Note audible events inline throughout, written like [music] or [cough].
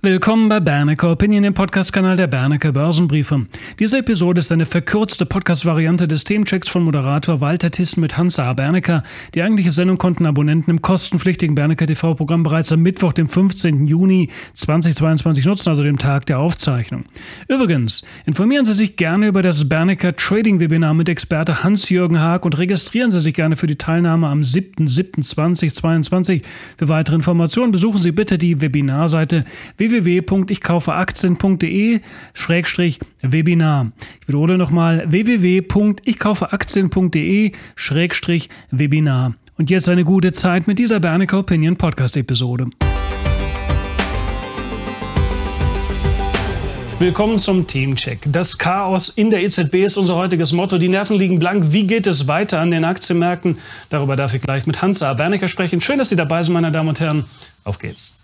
Willkommen bei Bernecker Opinion, dem Podcast-Kanal der Bernecker Börsenbriefe. Diese Episode ist eine verkürzte Podcast-Variante des Themenchecks von Moderator Walter Thyssen mit Hans-A. Bernecker. Die eigentliche Sendung konnten Abonnenten im kostenpflichtigen Bernecker TV-Programm bereits am Mittwoch, dem 15. Juni 2022 nutzen, also dem Tag der Aufzeichnung. Übrigens, informieren Sie sich gerne über das Bernecker Trading-Webinar mit Experte Hans-Jürgen Haag und registrieren Sie sich gerne für die Teilnahme am 7.7.2022. Für weitere Informationen besuchen Sie bitte die Webinarseite www www.ichkaufeaktien.de-webinar. Ich wiederhole nochmal www.ichkaufeaktien.de-webinar. Und jetzt eine gute Zeit mit dieser Bernecker Opinion Podcast Episode. Willkommen zum Themencheck. Das Chaos in der EZB ist unser heutiges Motto. Die Nerven liegen blank. Wie geht es weiter an den Aktienmärkten? Darüber darf ich gleich mit Hans A. Bernecker sprechen. Schön, dass Sie dabei sind, meine Damen und Herren. Auf geht's.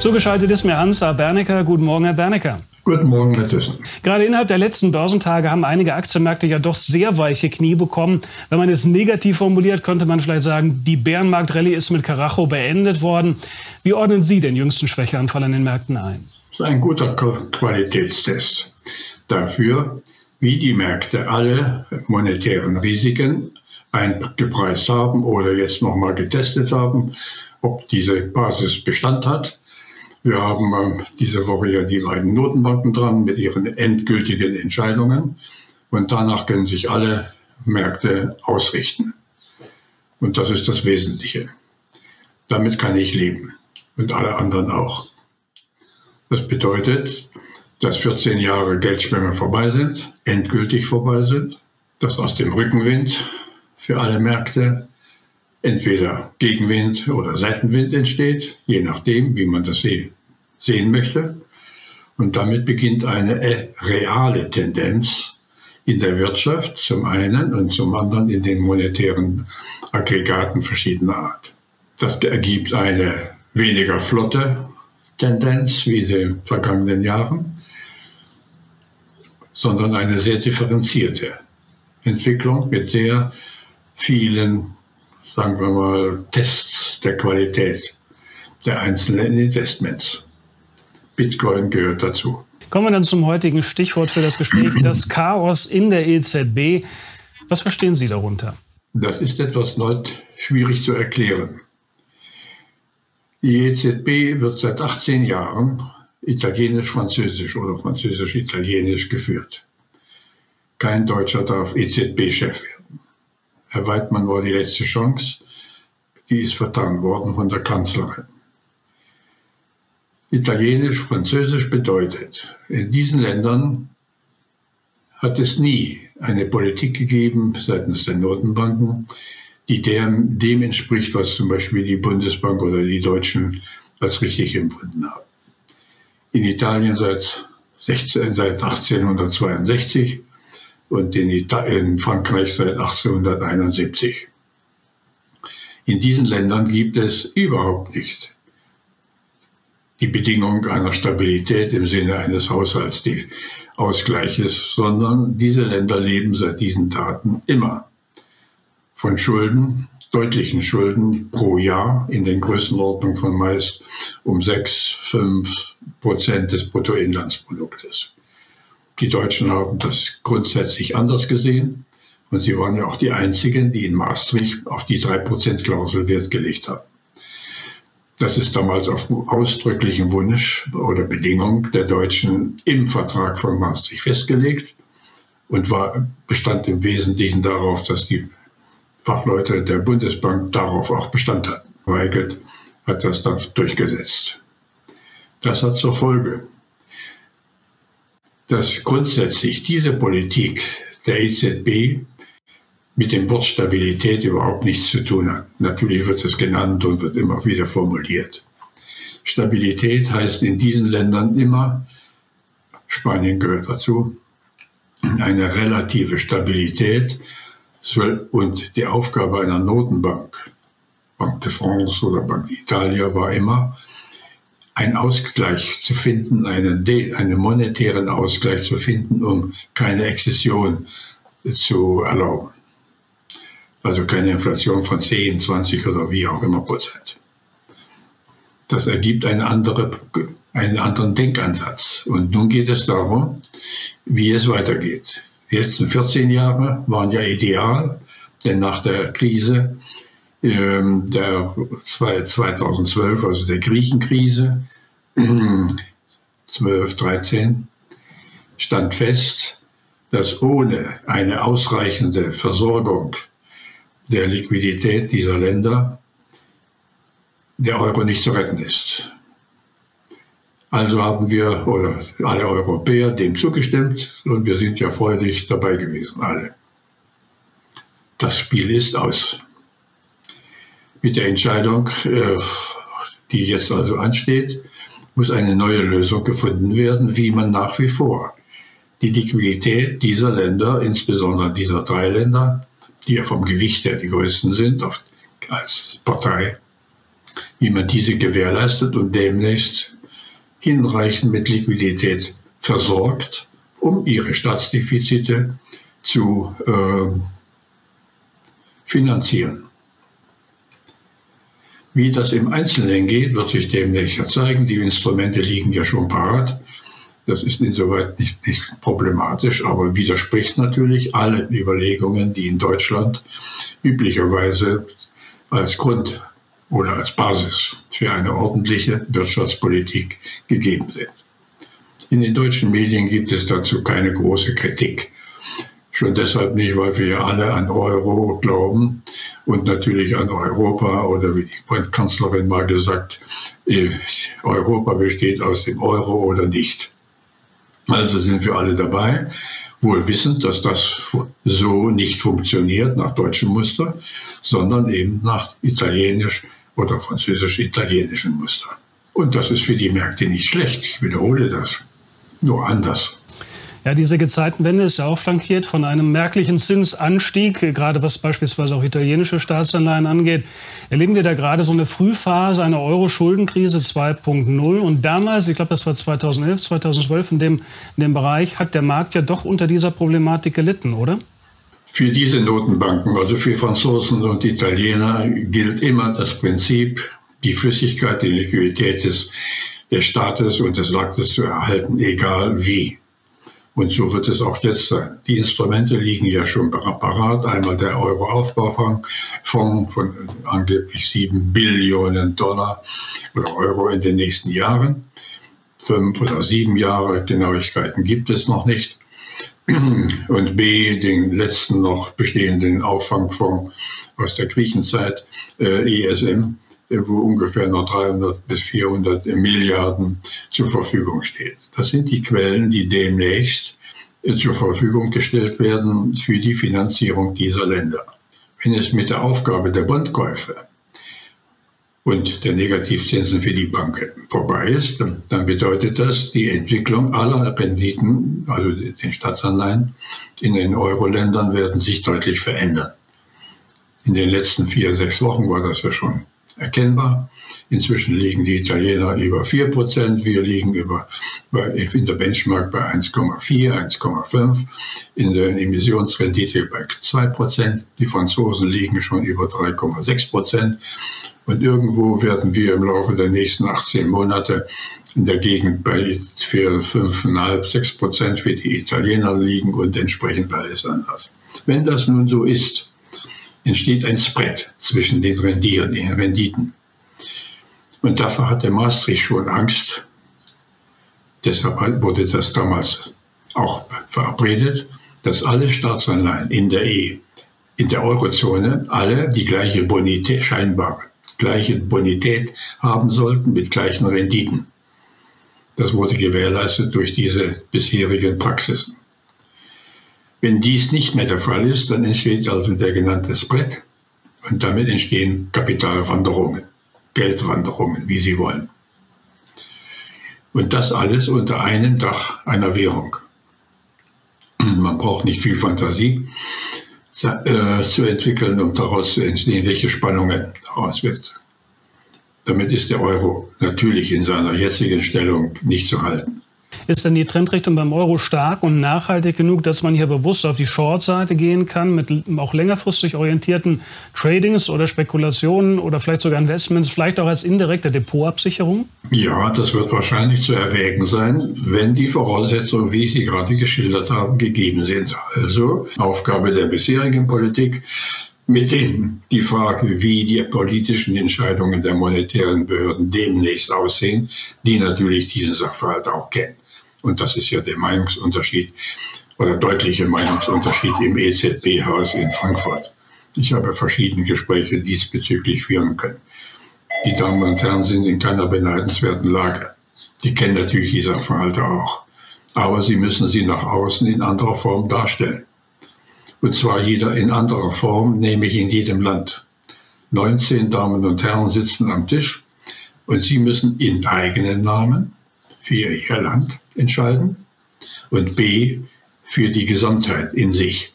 Zugeschaltet ist mir Hans A. Bernecker. Guten Morgen, Herr Bernecker. Guten Morgen, Herr Thyssen. Gerade innerhalb der letzten Börsentage haben einige Aktienmärkte ja doch sehr weiche Knie bekommen. Wenn man es negativ formuliert, könnte man vielleicht sagen, die Bärenmarkt-Rallye ist mit Karacho beendet worden. Wie ordnen Sie den jüngsten Schwächeanfall an den Märkten ein? Das ist ein guter Qualitätstest dafür, wie die Märkte alle monetären Risiken eingepreist haben oder jetzt nochmal getestet haben, ob diese Basis Bestand hat wir haben ähm, diese Woche ja die beiden Notenbanken dran mit ihren endgültigen Entscheidungen. Und danach können sich alle Märkte ausrichten. Und das ist das Wesentliche. Damit kann ich leben und alle anderen auch. Das bedeutet, dass 14 Jahre Geldschwemme vorbei sind, endgültig vorbei sind, dass aus dem Rückenwind für alle Märkte entweder Gegenwind oder Seitenwind entsteht, je nachdem, wie man das sehen möchte. Und damit beginnt eine reale Tendenz in der Wirtschaft zum einen und zum anderen in den monetären Aggregaten verschiedener Art. Das ergibt eine weniger flotte Tendenz wie in den vergangenen Jahren, sondern eine sehr differenzierte Entwicklung mit sehr vielen sagen wir mal, Tests der Qualität der einzelnen Investments. Bitcoin gehört dazu. Kommen wir dann zum heutigen Stichwort für das Gespräch, [clears throat] das Chaos in der EZB. Was verstehen Sie darunter? Das ist etwas schwierig zu erklären. Die EZB wird seit 18 Jahren italienisch-französisch oder französisch-italienisch geführt. Kein Deutscher darf EZB-Chef werden. Herr Weidmann war die letzte Chance. Die ist vertan worden von der Kanzlerin. Italienisch, Französisch bedeutet, in diesen Ländern hat es nie eine Politik gegeben seitens der Notenbanken, die dem, dem entspricht, was zum Beispiel die Bundesbank oder die Deutschen als richtig empfunden haben. In Italien seit, 16, seit 1862 und in, in Frankreich seit 1871. In diesen Ländern gibt es überhaupt nicht die Bedingung einer Stabilität im Sinne eines Haushaltsausgleiches, sondern diese Länder leben seit diesen Taten immer von Schulden, deutlichen Schulden pro Jahr in den Größenordnungen von meist um 6, 5 Prozent des Bruttoinlandsproduktes. Die Deutschen haben das grundsätzlich anders gesehen. Und sie waren ja auch die Einzigen, die in Maastricht auf die 3%-Klausel Wert gelegt haben. Das ist damals auf ausdrücklichen Wunsch oder Bedingung der Deutschen im Vertrag von Maastricht festgelegt und war, bestand im Wesentlichen darauf, dass die Fachleute der Bundesbank darauf auch Bestand hatten. Weigelt hat das dann durchgesetzt. Das hat zur Folge, dass grundsätzlich diese Politik der EZB mit dem Wort Stabilität überhaupt nichts zu tun hat. Natürlich wird es genannt und wird immer wieder formuliert. Stabilität heißt in diesen Ländern immer, Spanien gehört dazu, eine relative Stabilität und die Aufgabe einer Notenbank, Banque de France oder Banque d'Italia war immer, einen Ausgleich zu finden, einen, einen monetären Ausgleich zu finden, um keine Exzession zu erlauben. Also keine Inflation von 10, 20 oder wie auch immer Prozent. Das ergibt eine andere, einen anderen Denkansatz. Und nun geht es darum, wie es weitergeht. Die letzten 14 Jahre waren ja ideal, denn nach der Krise der 2012, also der Griechenkrise, [clears throat] 12, 13, stand fest, dass ohne eine ausreichende Versorgung der Liquidität dieser Länder der Euro nicht zu retten ist. Also haben wir, oder alle Europäer, dem zugestimmt und wir sind ja freudig dabei gewesen, alle. Das Spiel ist aus. Mit der Entscheidung, äh, die jetzt also ansteht, muss eine neue Lösung gefunden werden, wie man nach wie vor die Liquidität dieser Länder, insbesondere dieser drei Länder, die ja vom Gewicht her die größten sind als Partei, wie man diese gewährleistet und demnächst hinreichend mit Liquidität versorgt, um ihre Staatsdefizite zu äh, finanzieren. Wie das im Einzelnen geht, wird sich demnächst zeigen. Die Instrumente liegen ja schon parat. Das ist insoweit nicht, nicht problematisch, aber widerspricht natürlich allen Überlegungen, die in Deutschland üblicherweise als Grund oder als Basis für eine ordentliche Wirtschaftspolitik gegeben sind. In den deutschen Medien gibt es dazu keine große Kritik. Schon deshalb nicht, weil wir ja alle an Euro glauben und natürlich an Europa oder wie die Kanzlerin mal gesagt, äh, Europa besteht aus dem Euro oder nicht. Also sind wir alle dabei, wohl wissend, dass das so nicht funktioniert nach deutschem Muster, sondern eben nach italienisch oder französisch-italienischen Muster. Und das ist für die Märkte nicht schlecht. Ich wiederhole das. Nur anders. Ja, diese Gezeitenwende ist ja auch flankiert von einem merklichen Zinsanstieg, gerade was beispielsweise auch italienische Staatsanleihen angeht. Erleben wir da gerade so eine Frühphase einer Euro-Schuldenkrise 2.0. Und damals, ich glaube, das war 2011, 2012, in dem, in dem Bereich, hat der Markt ja doch unter dieser Problematik gelitten, oder? Für diese Notenbanken, also für Franzosen und Italiener, gilt immer das Prinzip, die Flüssigkeit, die Liquidität des, des Staates und des Marktes zu erhalten, egal wie. Und so wird es auch jetzt sein. Die Instrumente liegen ja schon parat. Einmal der Euro-Aufbaufonds von angeblich 7 Billionen Dollar oder Euro in den nächsten Jahren. Fünf oder sieben Jahre Genauigkeiten gibt es noch nicht. [clears throat] Und B, den letzten noch bestehenden Auffangfonds aus der Griechenzeit, äh, ESM, wo ungefähr noch 300 bis 400 Milliarden zur Verfügung steht. Das sind die Quellen, die demnächst äh, zur Verfügung gestellt werden für die Finanzierung dieser Länder. Wenn es mit der Aufgabe der Bondkäufe und der Negativzinsen für die Banken vorbei ist, dann bedeutet das die Entwicklung aller Renditen, also den Staatsanleihen in den Euro-Ländern werden sich deutlich verändern. In den letzten vier, sechs Wochen war das ja schon erkennbar. Inzwischen liegen die Italiener über 4 Prozent, wir liegen über, in der Benchmark bei 1,4, 1,5, in der Emissionsrendite bei 2 Prozent, die Franzosen liegen schon über 3,6 Prozent und irgendwo werden wir im Laufe der nächsten 18 Monate in der Gegend bei 4, 5,5, 6 Prozent für die Italiener liegen und entsprechend alles anders. Wenn das nun so ist, entsteht ein Spread zwischen den Renditen. Und dafür hatte Maastricht schon Angst. Deshalb wurde das damals auch verabredet, dass alle Staatsanleihen in der E, in der Eurozone, alle die gleiche Bonität, scheinbar gleiche Bonität haben sollten mit gleichen Renditen. Das wurde gewährleistet durch diese bisherigen Praxisen. Wenn dies nicht mehr der Fall ist, dann entsteht also der genannte Spread und damit entstehen Kapitalwanderungen, Geldwanderungen, wie Sie wollen. Und das alles unter einem Dach einer Währung. [clears throat] Man braucht nicht viel Fantasie äh, zu entwickeln, um daraus zu entstehen, welche Spannungen daraus wird. Damit ist der Euro natürlich in seiner jetzigen Stellung nicht zu halten. Ist denn die Trendrichtung beim Euro stark und nachhaltig genug, dass man hier bewusst auf die Short-Seite gehen kann mit auch längerfristig orientierten Tradings oder Spekulationen oder vielleicht sogar Investments, vielleicht auch als indirekte Depotabsicherung? Ja, das wird wahrscheinlich zu erwägen sein, wenn die Voraussetzungen, wie ich sie gerade geschildert habe, gegeben sind. Also Aufgabe der bisherigen Politik, mit denen die Frage, wie die politischen Entscheidungen der monetären Behörden demnächst aussehen, die natürlich diesen Sachverhalt auch kennen. Und das ist ja der Meinungsunterschied oder deutliche Meinungsunterschied im EZB-Haus in Frankfurt. Ich habe verschiedene Gespräche diesbezüglich führen können. Die Damen und Herren sind in keiner beneidenswerten Lage. Die kennen natürlich die Sachverhalte auch. Aber sie müssen sie nach außen in anderer Form darstellen. Und zwar jeder in anderer Form, nämlich in jedem Land. 19 Damen und Herren sitzen am Tisch und sie müssen in eigenen Namen für ihr Land entscheiden und B für die Gesamtheit in sich.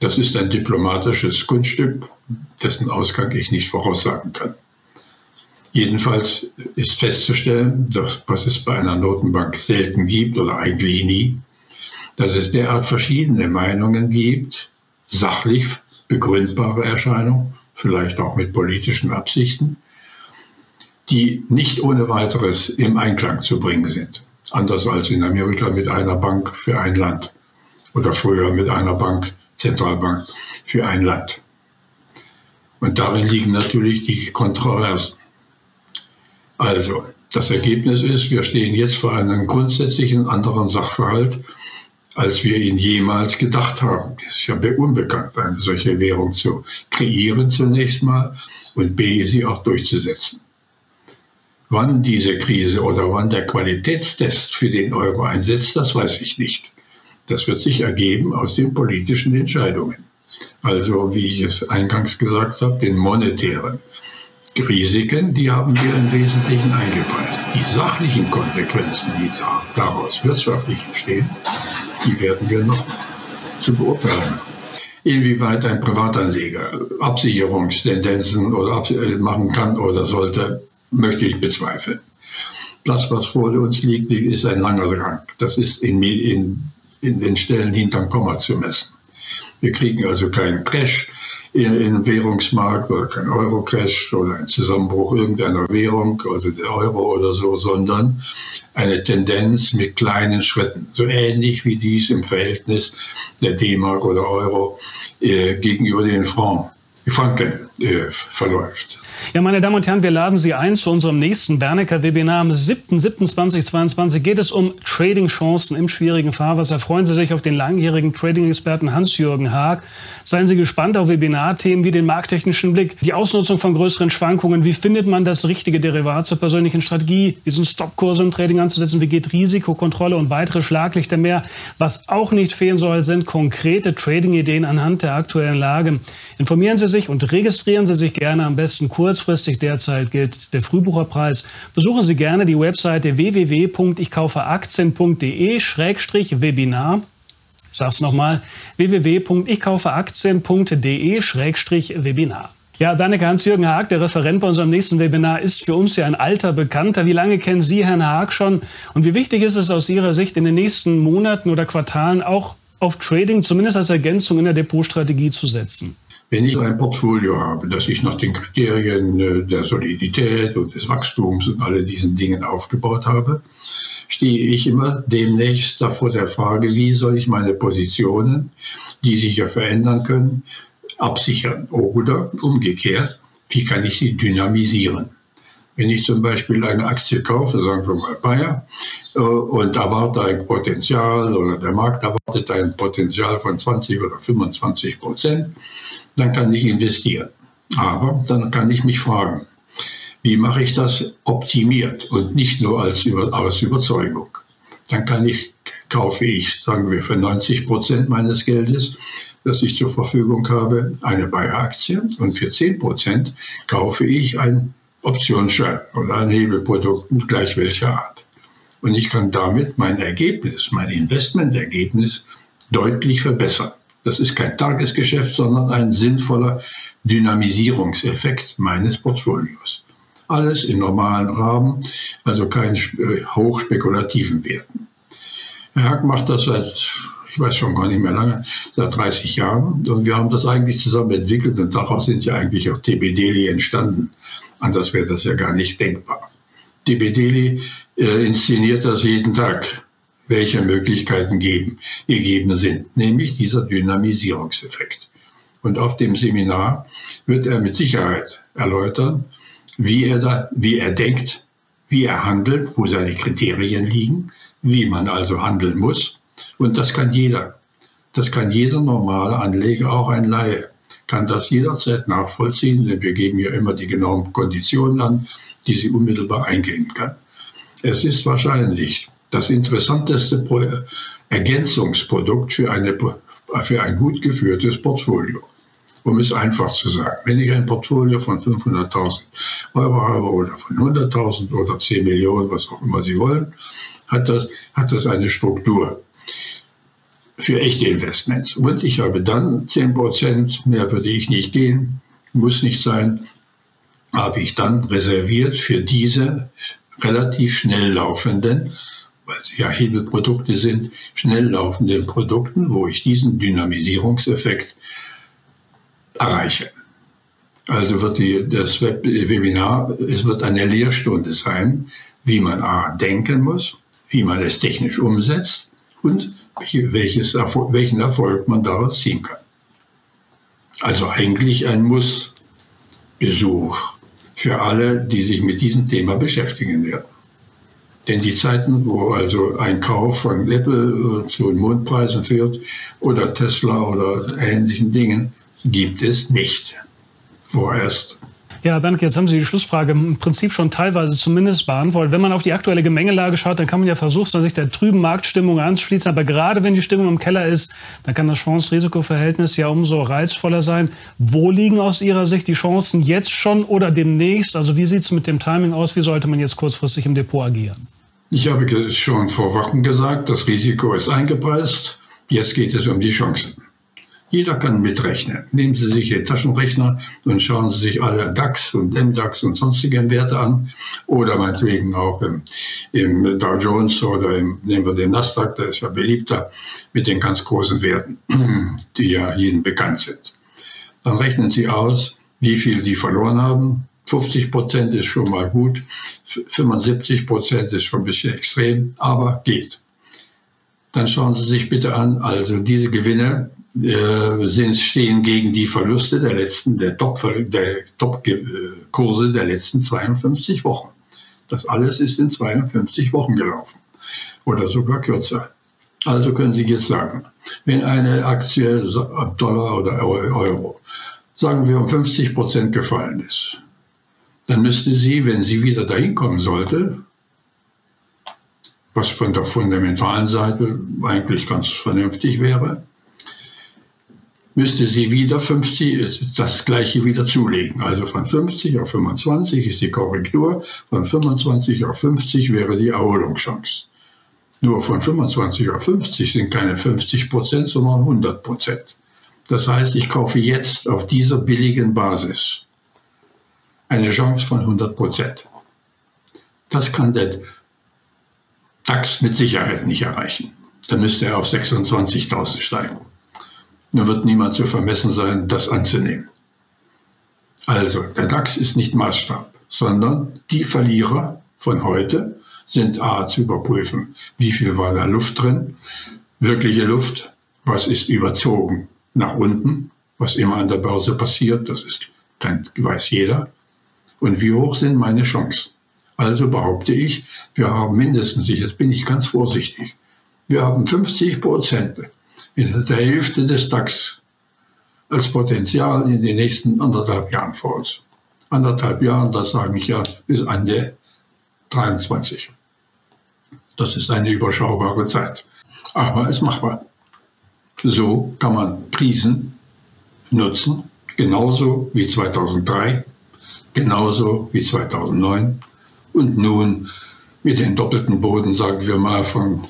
Das ist ein diplomatisches Kunststück, dessen Ausgang ich nicht voraussagen kann. Jedenfalls ist festzustellen, dass, was es bei einer Notenbank selten gibt oder eigentlich nie, dass es derart verschiedene Meinungen gibt, sachlich begründbare Erscheinungen, vielleicht auch mit politischen Absichten, die nicht ohne weiteres im Einklang zu bringen sind. Anders als in Amerika mit einer Bank für ein Land oder früher mit einer Bank, Zentralbank für ein Land. Und darin liegen natürlich die Kontroversen. Also, das Ergebnis ist, wir stehen jetzt vor einem grundsätzlichen anderen Sachverhalt, als wir ihn jemals gedacht haben. Es ist ja unbekannt, eine solche Währung zu kreieren zunächst mal und b, sie auch durchzusetzen. Wann diese Krise oder wann der Qualitätstest für den Euro einsetzt, das weiß ich nicht. Das wird sich ergeben aus den politischen Entscheidungen. Also, wie ich es eingangs gesagt habe, den monetären Risiken, die haben wir im Wesentlichen eingepreist. Die sachlichen Konsequenzen, die daraus wirtschaftlich entstehen, die werden wir noch zu beurteilen. Inwieweit ein Privatanleger Absicherungstendenzen oder machen kann oder sollte, möchte ich bezweifeln. Das, was vor uns liegt, ist ein langer Gang. Das ist in, in, in den Stellen hinterm Komma zu messen. Wir kriegen also keinen Crash im Währungsmarkt oder kein Euro-Crash oder ein Zusammenbruch irgendeiner Währung, also der Euro oder so, sondern eine Tendenz mit kleinen Schritten, so ähnlich wie dies im Verhältnis der D-Mark oder Euro äh, gegenüber den Franken äh, verläuft. Ja, meine Damen und Herren, wir laden Sie ein zu unserem nächsten Bernecker-Webinar. Am 7.7.2022 geht es um Trading-Chancen im schwierigen Fahrwasser. Freuen Sie sich auf den langjährigen Trading-Experten Hans-Jürgen Haag. Seien Sie gespannt auf Webinarthemen wie den markttechnischen Blick, die Ausnutzung von größeren Schwankungen, wie findet man das richtige Derivat zur persönlichen Strategie, wie sind Stopkurse im Trading anzusetzen, wie geht Risikokontrolle und weitere Schlaglichter mehr. Was auch nicht fehlen soll, sind konkrete Trading-Ideen anhand der aktuellen Lage. Informieren Sie sich und registrieren Sie sich gerne am besten kurz kurzfristig derzeit gilt der Frühbucherpreis. Besuchen Sie gerne die Webseite www.ichkaufeaktien.de-webinar. Ich sage es nochmal, www.ichkaufeaktien.de-webinar. Ja, Danneke Hans-Jürgen Haag, der Referent bei unserem nächsten Webinar, ist für uns ja ein alter Bekannter. Wie lange kennen Sie Herrn Haag schon? Und wie wichtig ist es aus Ihrer Sicht in den nächsten Monaten oder Quartalen auch auf Trading, zumindest als Ergänzung in der Depotstrategie zu setzen? Wenn ich ein Portfolio habe, das ich nach den Kriterien äh, der Solidität und des Wachstums und alle diesen Dingen aufgebaut habe, stehe ich immer demnächst vor der Frage, wie soll ich meine Positionen, die sich ja verändern können, absichern oder umgekehrt, wie kann ich sie dynamisieren. Wenn ich zum Beispiel eine Aktie kaufe, sagen wir mal Bayer, äh, und erwarte ein Potenzial oder der Markt erwartet ein Potenzial von 20 oder 25 Prozent, dann kann ich investieren. Aber dann kann ich mich fragen, wie mache ich das optimiert und nicht nur als aus Überzeugung. Dann kann ich, kaufe ich, sagen wir, für 90 Prozent meines Geldes, das ich zur Verfügung habe, eine Bayer-Aktie und für 10 Prozent kaufe ich ein Optionsschein oder ein Hebelprodukt mit gleich welcher Art. Und ich kann damit mein Ergebnis, mein Investmentergebnis deutlich verbessern. Das ist kein Tagesgeschäft, sondern ein sinnvoller Dynamisierungseffekt meines Portfolios. Alles in normalen Rahmen, also keinen äh, hochspekulativen Werten. Herr Hack macht das seit, ich weiß schon gar nicht mehr lange, seit 30 Jahren. Und wir haben das eigentlich zusammen entwickelt und daraus sind ja eigentlich auch TB entstanden. Anders wäre das ja gar nicht denkbar. TB äh, inszeniert das jeden Tag, welche Möglichkeiten geben, gegeben sind, nämlich dieser Dynamisierungseffekt. Und auf dem Seminar wird er mit Sicherheit erläutern, wie er, da, wie er denkt, wie er handelt, wo seine Kriterien liegen, wie man also handeln muss. Und das kann jeder. Das kann jeder normale Anleger, auch ein Laie, kann das jederzeit nachvollziehen, denn wir geben ja immer die genauen Konditionen an, die sie unmittelbar eingehen kann. Es ist wahrscheinlich das interessanteste Ergänzungsprodukt für, eine, für ein gut geführtes Portfolio. Um es einfach zu sagen, wenn ich ein Portfolio von 500.000 Euro habe oder von 100.000 oder 10 Millionen, was auch immer Sie wollen, hat das, hat das eine Struktur für echte Investments. Und ich habe dann 10 Prozent, mehr würde ich nicht gehen, muss nicht sein, habe ich dann reserviert für diese relativ schnell laufenden, weil sie ja Hebelprodukte sind, schnell laufenden Produkten, wo ich diesen Dynamisierungseffekt erreiche. Also wird die, das Web Webinar, es wird eine Lehrstunde sein, wie man A denken muss, wie man es technisch umsetzt und welches, welchen Erfolg man daraus ziehen kann. Also eigentlich ein Muss-Besuch für alle, die sich mit diesem Thema beschäftigen werden. Denn die Zeiten, wo also ein Kauf von Apple äh, zu Mondpreisen führt oder Tesla oder ähnlichen Dingen, gibt es nicht. Vorerst. Ja, Bernd, jetzt haben Sie die Schlussfrage im Prinzip schon teilweise zumindest beantwortet. Wenn man auf die aktuelle Gemengelage schaut, dann kann man ja versuchen, sich der trüben Marktstimmung anzuschließen. Aber gerade wenn die Stimmung im Keller ist, dann kann das Chance-Risiko-Verhältnis ja umso reizvoller sein. Wo liegen aus Ihrer Sicht die Chancen jetzt schon oder demnächst? Also wie sieht es mit dem Timing aus? Wie sollte man jetzt kurzfristig im Depot agieren? Ich habe schon vor Wochen gesagt, das Risiko ist eingepreist. Jetzt geht es um die Chancen. Jeder kann mitrechnen. Nehmen Sie sich Ihren Taschenrechner und schauen Sie sich alle DAX und MDAX und sonstigen Werte an. Oder meinetwegen auch im, im Dow Jones oder im, nehmen wir den Nasdaq, der ist ja beliebter, mit den ganz großen Werten, [clears throat] die ja jedem bekannt sind. Dann rechnen Sie aus, wie viel Sie verloren haben. 50 Prozent ist schon mal gut, 75 Prozent ist schon ein bisschen extrem, aber geht. Dann schauen Sie sich bitte an, also diese Gewinne, äh, sind, stehen gegen die Verluste der letzten, der Top-Kurse der, Top der letzten 52 Wochen. Das alles ist in 52 Wochen gelaufen oder sogar kürzer. Also können Sie jetzt sagen, wenn eine Aktie Dollar oder Euro, sagen wir um 50 Prozent gefallen ist, dann müsste sie, wenn sie wieder dahin kommen sollte, was von der fundamentalen Seite eigentlich ganz vernünftig wäre, müsste sie wieder 50, das gleiche wieder zulegen. Also von 50 auf 25 ist die Korrektur, von 25 auf 50 wäre die Erholungschance. Nur von 25 auf 50 sind keine 50 Prozent, sondern 100 Prozent. Das heißt, ich kaufe jetzt auf dieser billigen Basis eine Chance von 100 Prozent. Das kann der DAX mit Sicherheit nicht erreichen. Dann müsste er auf 26.000 steigen. Nur wird niemand so vermessen sein, das anzunehmen. Also, der DAX ist nicht Maßstab, sondern die Verlierer von heute sind A zu überprüfen, wie viel war da Luft drin, wirkliche Luft, was ist überzogen nach unten, was immer an der Börse passiert, das ist, weiß jeder, und wie hoch sind meine Chancen. Also behaupte ich, wir haben mindestens, jetzt bin ich ganz vorsichtig, wir haben 50 Prozent in der Hälfte des DAX als Potenzial in den nächsten anderthalb Jahren vor uns. Anderthalb Jahren, das sage ich ja, bis Ende 23. Das ist eine überschaubare Zeit. Aber es machbar. So kann man Krisen nutzen, genauso wie 2003, genauso wie 2009 und nun mit den doppelten Boden, sagen wir mal, von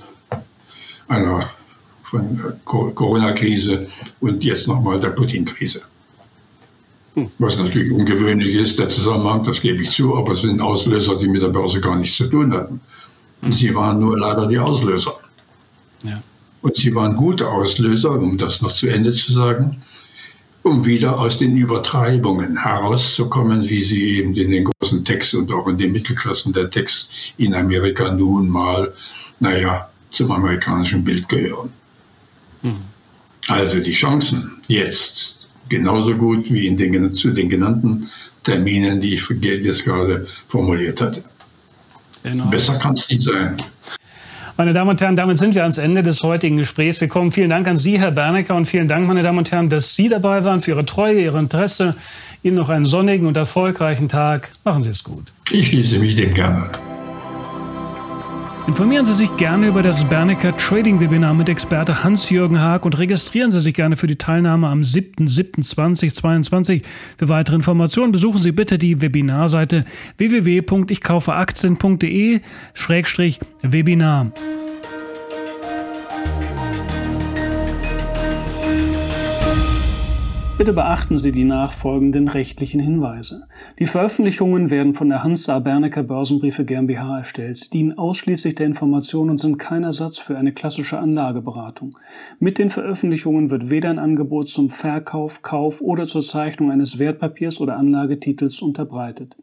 einer von der Corona-Krise und jetzt nochmal der Putin-Krise. Hm. Was natürlich ungewöhnlich ist, der Zusammenhang, das gebe ich zu, aber es sind Auslöser, die mit der Börse gar nichts zu tun hatten. Und sie waren nur leider die Auslöser. Ja. Und sie waren gute Auslöser, um das noch zu Ende zu sagen, um wieder aus den Übertreibungen herauszukommen, wie sie eben in den großen Texten und auch in den Mittelklassen der Text in Amerika nun mal, naja, zum amerikanischen Bild gehören. Also die Chancen jetzt genauso gut wie in den, zu den genannten Terminen, die ich jetzt gerade formuliert hatte. Genau. Besser kann es nicht sein. Meine Damen und Herren, damit sind wir ans Ende des heutigen Gesprächs gekommen. Vielen Dank an Sie, Herr Bernecker, und vielen Dank, meine Damen und Herren, dass Sie dabei waren, für Ihre Treue, Ihr Interesse. Ihnen noch einen sonnigen und erfolgreichen Tag. Machen Sie es gut. Ich schließe mich dem gerne. Informieren Sie sich gerne über das Bernecker Trading Webinar mit Experte Hans-Jürgen Haag und registrieren Sie sich gerne für die Teilnahme am 7.7.2022. Für weitere Informationen besuchen Sie bitte die Webinarseite www.ichkaufeaktien.de-webinar. Bitte beachten Sie die nachfolgenden rechtlichen Hinweise. Die Veröffentlichungen werden von der Hans-A. Bernecker Börsenbriefe GmbH erstellt. Dienen ausschließlich der Information und sind kein Ersatz für eine klassische Anlageberatung. Mit den Veröffentlichungen wird weder ein Angebot zum Verkauf, Kauf oder zur Zeichnung eines Wertpapiers oder Anlagetitels unterbreitet.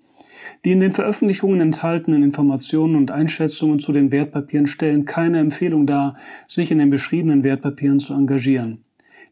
Die in den Veröffentlichungen enthaltenen Informationen und Einschätzungen zu den Wertpapieren stellen keine Empfehlung dar, sich in den beschriebenen Wertpapieren zu engagieren.